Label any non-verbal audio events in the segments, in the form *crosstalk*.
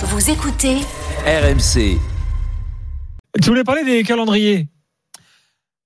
Vous écoutez RMC. Tu voulais parler des calendriers?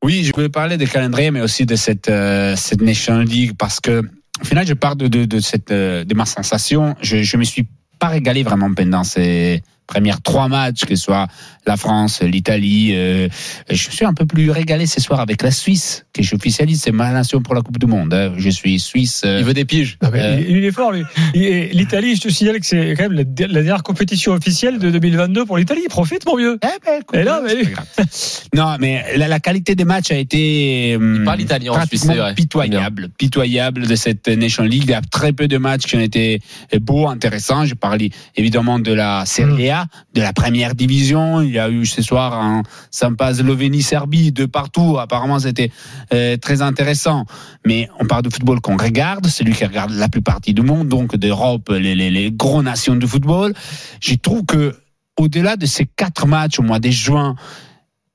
Oui, je voulais parler des calendriers, mais aussi de cette, euh, cette Nation League, parce que, au final, je parle de, de, de cette, euh, de ma sensation. Je, je me suis pas régalé vraiment pendant ces premières trois matchs, que ce soit la France, l'Italie. Euh, je suis un peu plus régalé ce soir avec la Suisse, que j'officialise, c'est ma nation pour la Coupe du Monde. hein. Je suis Suisse. euh, Il veut des piges. Non, mais Euh. il, il est fort, lui. L'Italie, je te signale que c'est quand même la, la dernière compétition officielle de 2022 pour l'Italie. Profite, mon vieux. Eh ben, écoute, Et là, mais- c'est pas grave. non, mais la, la qualité des matchs a été hum, parle italien en Suisse, pratiquement c'est vrai. pitoyable, pitoyable de cette Nation League. Il y a très peu de matchs qui ont été beaux, intéressants. Je parle évidemment de la Serie A, de la première division. Il y a eu ce soir un sympa Slovénie-Serbie de partout. Apparemment, c'était euh, très intéressant. Mais on parle de football qu'on regarde, celui qui regarde la plus partie du monde, donc d'Europe, les, les, les gros nations de football. Je trouve que au-delà de ces quatre matchs au mois de juin,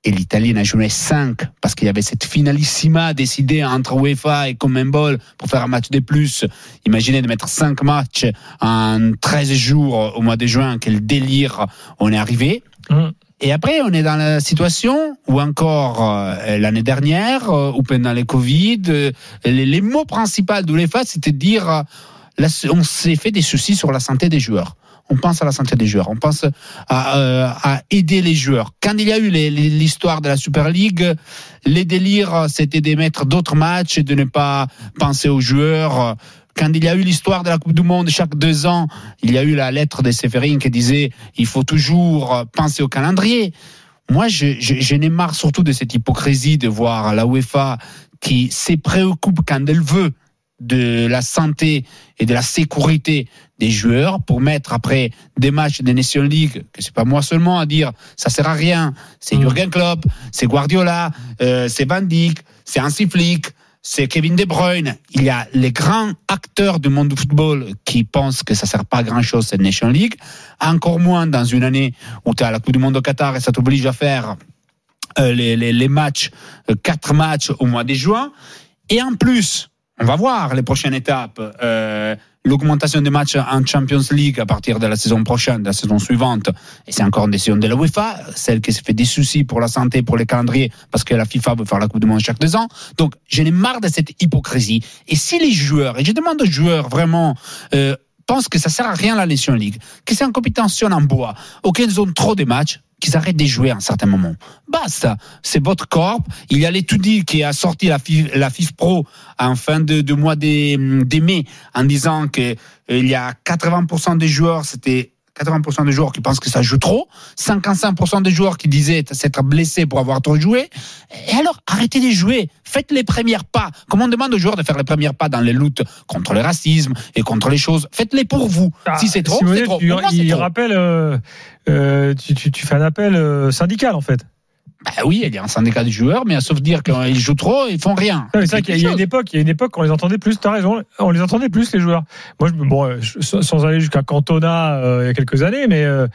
et l'Italie en a joué cinq parce qu'il y avait cette finalissima décidée entre UEFA et Conmebol pour faire un match de plus. Imaginez de mettre cinq matchs en 13 jours au mois de juin, quel délire on est arrivé. Hum. Et après, on est dans la situation où encore euh, l'année dernière, euh, ou pendant les Covid, euh, les, les mots principaux de l'UEFA, c'était de dire, euh, on s'est fait des soucis sur la santé des joueurs. On pense à la santé des joueurs, on pense à, euh, à aider les joueurs. Quand il y a eu l'histoire de la Super League, les délires, c'était d'émettre d'autres matchs et de ne pas penser aux joueurs. Quand il y a eu l'histoire de la Coupe du Monde, chaque deux ans, il y a eu la lettre de Séverine qui disait il faut toujours penser au calendrier. Moi, je, je, je n'ai marre surtout de cette hypocrisie de voir la UEFA qui se préoccupe quand elle veut de la santé et de la sécurité des joueurs pour mettre après des matchs de Nation League, que c'est pas moi seulement à dire ça sert à rien, c'est Mm. Jurgen Klopp, c'est Guardiola, euh, c'est Van Dijk, c'est Hansi Flick, c'est Kevin De Bruyne. Il y a les grands acteurs du monde du football qui pensent que ça sert pas à grand chose cette Nation League, encore moins dans une année où tu as la Coupe du Monde au Qatar et ça t'oblige à faire euh, les, les, les matchs, euh, quatre matchs au mois de juin. Et en plus, on va voir les prochaines étapes. Euh, L'augmentation des matchs en Champions League à partir de la saison prochaine, de la saison suivante, et c'est encore une décision de la UEFA, celle qui se fait des soucis pour la santé, pour les calendriers, parce que la FIFA veut faire la Coupe du Monde chaque deux ans. Donc, j'en ai marre de cette hypocrisie. Et si les joueurs, et je demande aux joueurs vraiment, euh, pensent que ça sert à rien la Nation League, que c'est une compétition en bois, auxquels ils ont trop de matchs, qu'ils arrêtent de jouer à un certain moment. Basta, c'est votre corps. Il y a l'étude qui a sorti la FIF, la FIF Pro en fin de, mois de, de mai en disant que euh, il y a 80% des joueurs, c'était 80% des joueurs qui pensent que ça joue trop, 55% des joueurs qui disaient s'être blessés pour avoir trop joué. Et alors, arrêtez de jouer. Faites les premiers pas. Comme on demande aux joueurs de faire les premiers pas dans les luttes contre le racisme et contre les choses, faites-les pour vous. Ah, si c'est trop, Simonet, c'est trop. tu- moi, il trop. rappelle, euh, euh, tu, tu, tu fais un appel euh, syndical, en fait. Bah oui, il y a un syndicat de joueurs, mais sauf dire qu'ils jouent trop, ils font rien. C'est vrai qu'il y a- il y a une époque, il y a une époque, on les entendait plus. T'as raison, on les entendait plus les joueurs. Moi, je, bon, euh, sans aller jusqu'à Cantona euh, il y a quelques années, mais euh,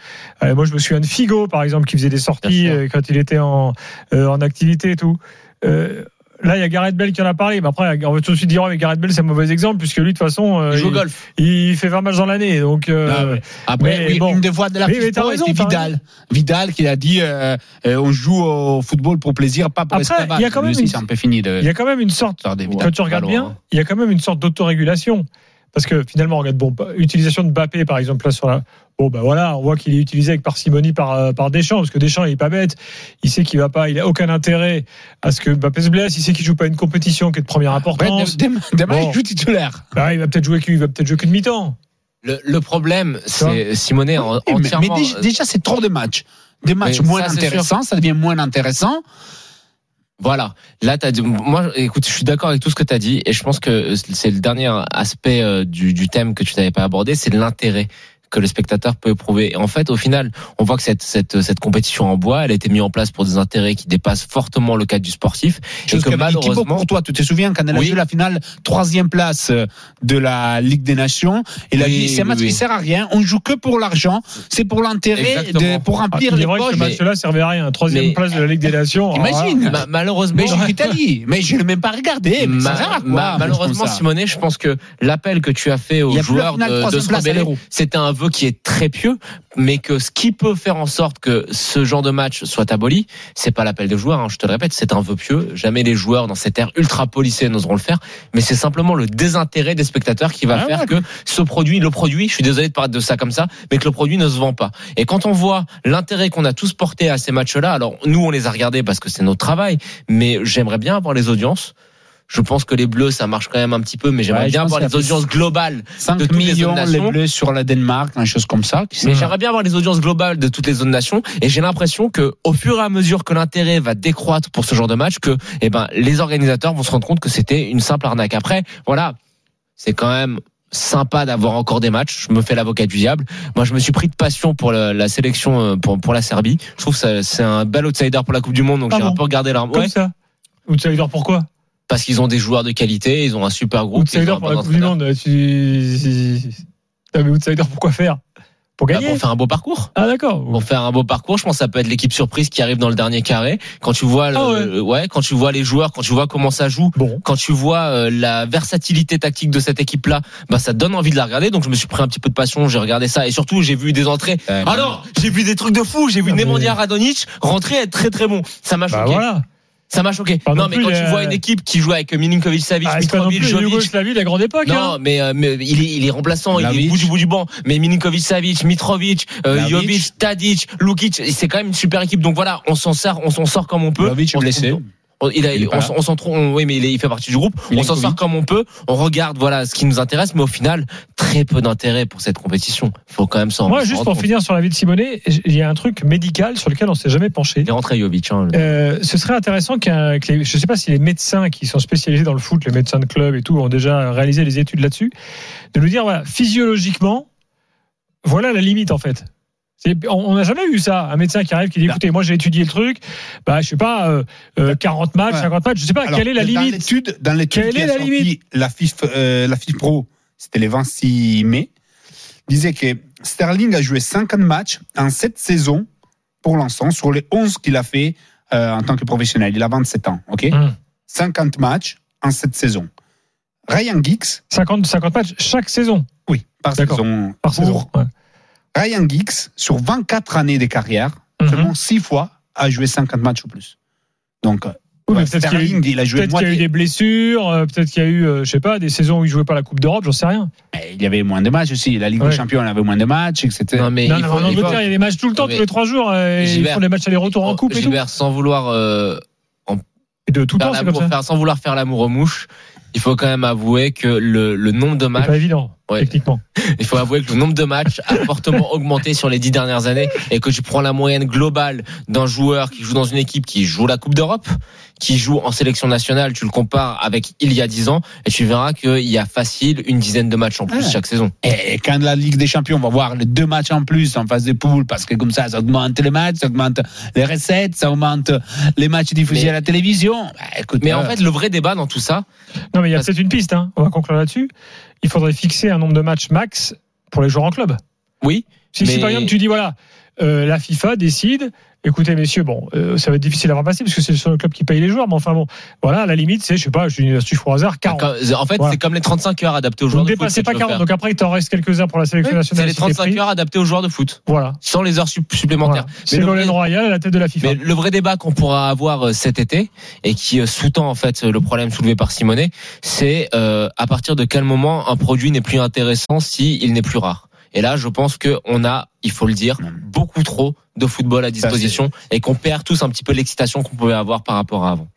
moi, je me souviens de Figo, par exemple, qui faisait des sorties euh, quand il était en, en activité et tout. Euh, Là, il y a Gareth Bell qui en a parlé. Mais après, on va tout de suite dire, ouais, mais Gareth Bell, c'est un mauvais exemple, puisque lui, de toute façon, euh, Il joue il, golf. il fait 20 matchs dans l'année. Donc, euh, Ah. Après, mais oui, bon. une des voix de la c'était Vidal. Vidal qui a dit euh, euh, on joue au football pour plaisir, pas pour Après, esclavage. il y a quand même une- c'est un peu fini de. il y a quand même une sorte de quand tu regardes bien, il y a quand même une sorte d'autorégulation. Parce que finalement, regarde, bon, utilisation de Mbappé, par exemple, là sur la. Bon, ben voilà, on voit qu'il est utilisé avec parcimonie par, euh, par Deschamps, parce que Deschamps, il est pas bête. Il sait qu'il va pas, il a aucun intérêt à ce que Mbappé se blesse. Il sait qu'il joue pas une compétition qui est de première importance. demain, demain, Bon. il joue titulaire. Bah, il va peut-être jouer, qu'il- il va peut-être jouer qu'une mi-temps. Le, le problème, c'est Simonet en- Oui, mais- mais, entièrement. déjà, déjà, c'est trop de matchs. Des matchs Mais moins ça, intéressants, ça devient moins intéressant. Voilà. Là, t'as dit, moi, écoute, je suis d'accord avec tout ce que tu as dit et je pense que c'est le dernier aspect euh, du, du thème que tu n'avais pas abordé, c'est l'intérêt que le spectateur peut éprouver. Et en fait, au final, on voit que cette, cette, cette compétition en bois, elle a été mise en place pour des intérêts qui dépassent fortement le cadre du sportif. Chose et que Thibaut malheureusement, Courtois, tu te souviens quand elle a Oui. joué la finale, troisième place euh, de la Ligue des Nations, il a Oui, dit c'est un match oui. qui sert à rien, on joue que pour l'argent, c'est pour l'intérêt, pour Ah, remplir il les que poches. ce match-là servait à rien. Troisième mais- place de la Ligue des Nations. *laughs* Là, Imagine. ma- malheureusement, Mais j'ai l'Italie, mais je ne l'ai même pas regardé. Mais ça Ma- sert à quoi ma- un match malheureusement, Simonet, je pense que l'appel que tu as fait aux joueurs de, de c'était un vœu qui est très pieux, mais que ce qui peut faire en sorte que ce genre de match soit aboli, c'est pas l'appel des joueurs. Hein, je te le répète, c'est un vœu pieux. Jamais les joueurs dans cette ère ultra policée n'oseront le faire, mais c'est simplement le désintérêt des spectateurs qui va Ah faire ouais. que ce produit, le produit, je suis désolé de parler de ça comme ça, mais que le produit ne se vend pas. Et quand on voit l'intérêt qu'on a tous porté à ces matchs-là, alors nous on les a regardés parce que c'est notre travail, mais j'aimerais bien avoir les audiences. Je pense que les Bleus, ça marche quand même un petit peu, mais j'aimerais Ouais, bien avoir les a audiences globales de 5 toutes les millions les nations. bleus sur la Danemark, une chose comme ça. Mais j'aimerais bien avoir les audiences globales de toutes les autres nations et j'ai l'impression que au fur et à mesure que l'intérêt va décroître pour ce genre de match que eh ben les organisateurs vont se rendre compte que c'était une simple arnaque. Après, voilà, c'est quand même sympa d'avoir encore des matchs. Je me fais l'avocat du diable. Moi, je me suis pris de passion pour la, la sélection euh, pour pour la Serbie. Je trouve que ça- c'est un bel outsider pour la Coupe du monde, donc Ah j'ai un bon peu regardé leur Comme ouais, ça. Outsider pourquoi? Parce qu'ils ont des joueurs de qualité, ils ont un super groupe. Outsider pour la Coupe du. Monde. Tu... Ah, mais Outsider pourquoi faire? Pour Bah, gagner? pour faire un beau parcours. Ah d'accord. pour faire un beau parcours. Je pense que ça peut être l'équipe surprise qui arrive dans le dernier carré. Quand tu vois, le- Ah ouais. le- ouais, quand tu vois les joueurs, quand tu vois comment ça joue, Bon. quand tu vois euh, la versatilité tactique de cette équipe-là, bah ça te donne envie de la regarder. Donc je me suis pris un petit peu de passion, j'ai regardé ça et surtout j'ai vu des entrées. Euh, Alors j'ai vu des trucs de fou. J'ai vu Ah, mais- Nemanja Radonic rentrer être très très bon. Ça m'a Bah choqué. voilà. Ça m'a choqué. Pas non non mais plus, quand tu euh, vois une équipe qui joue avec Milinkovic, Savic, Ah, Mitrovic, la Jovic, de la grande époque. non, hein. mais, euh, mais il, est, il est remplaçant, il est au bout du bout du banc. Mais Milinkovic, Savic, Mitrovic, euh. Jovic, Tadic, Lukic, c'est quand même une super équipe. Donc voilà, on s'en sort, on s'en sort comme on peut. On, blessé. On- il a, on, s'en- on s'en trouve, oui, mais il, est- il fait partie du groupe. Il on s'en sort comme on peut. On regarde, voilà, ce qui nous intéresse, mais au final, très peu d'intérêt pour cette compétition. Il faut quand même s'en. Moi, juste pour compte. finir sur la vie de Simonet, il y a un truc médical sur lequel on s'est jamais penché. Il est rentré Jovic. Hein, le- Euh, ce serait intéressant qu'un, que les- je ne sais pas si les médecins qui sont spécialisés dans le foot, les médecins de club et tout, ont déjà réalisé des études là-dessus, de nous dire, voilà, physiologiquement, voilà la limite en fait. On n'a jamais eu ça, un médecin qui arrive qui dit, écoutez, moi j'ai étudié le truc, bah je sais pas, euh, euh, 40 matchs, Ouais. 50 matchs, je sais pas, Alors, quelle est la dans limite? l'étude, dans l'étude Quelle est a la sorti limite? la FIF, euh, la FIF Pro, c'était le 26 mai, disait que Sterling a joué 50 matchs en 7 saisons pour l'instant sur les 11 qu'il a fait euh, en tant que professionnel. Il a 27 ans, ok? Hum. 50 matchs en 7 saisons. Ryan Giggs, 50, 50 matchs chaque saison, oui, par D'accord. saison. par Pour saison. ouais. Ryan Giggs, sur 24 années de carrière, Mhm. seulement 6 fois a joué 50 matchs ou plus. Donc, Oui, mais ouais, peut-être qu'il y a eu- Sterling, il a joué Peut-être qu'il y a eu des blessures, euh, peut-être qu'il y a eu, euh, je sais pas, des saisons où il jouait pas la Coupe d'Europe, j'en sais rien. Il y avait moins de matchs aussi. La Ligue Ouais. des Champions, il avait moins de matchs, etc. Non, mais Non, il non, faut, en il faut- Angleterre, il y a des matchs tout le temps, Mais- tous les trois jours, euh, et ils Gilbert- font des matchs aller-retour en coupe et tout. Gilbert, sans vouloir euh, Et de tout faire temps, c'est comme l'amour- ça. faire- sans vouloir faire l'amour aux mouches, il faut quand même avouer que le, le nombre de C'est matchs pas évident, Ouais. techniquement. *laughs* Il faut avouer que le nombre de matchs a fortement *laughs* augmenté sur les dix dernières années et que tu prends la moyenne globale d'un joueur qui joue dans une équipe qui joue la Coupe d'Europe, qui joue en sélection nationale, tu le compares avec il y a dix ans et tu verras qu'il y a facile une dizaine de matchs en plus Ouais. chaque saison. Et quand la Ligue des Champions va voir les deux matchs en plus en phase de poule, parce que comme ça, ça augmente les matchs, ça augmente les recettes, ça augmente les matchs diffusés Mais- à la télévision. Bah, écoute, Mais euh, en fait, le vrai débat dans tout ça, Non, mais il y a peut-être une piste, hein. on va conclure là-dessus. Il faudrait fixer un nombre de matchs max pour les joueurs en club. oui, Si, par exemple tu dis, voilà, euh, la FIFA décide, écoutez messieurs, bon, euh, ça va être difficile à voir passer parce que c'est le club qui paye les joueurs, mais enfin bon, voilà, la limite c'est, je sais pas, je dis une astuce au hasard, 40. en fait, Voilà. c'est comme les 35 heures adaptées aux joueurs ne de foot. si pas tu veux 40, faire. donc après il t'en reste quelques-uns pour la sélection Oui, nationale. C'est les si t'es 35 pris. heures adaptées aux joueurs de foot, Voilà. sans les heures sup- supplémentaires. voilà. C'est vrai- Royal à la tête de la FIFA. Mais le vrai débat qu'on pourra avoir euh, cet été et qui sous-tend en fait le problème soulevé par Simonet, c'est euh, à partir de quel moment un produit n'est plus intéressant si il n'est plus rare. Et là, je pense que on a, il faut le dire, beaucoup trop de football à disposition et qu'on perd tous un petit peu l'excitation qu'on pouvait avoir par rapport à avant.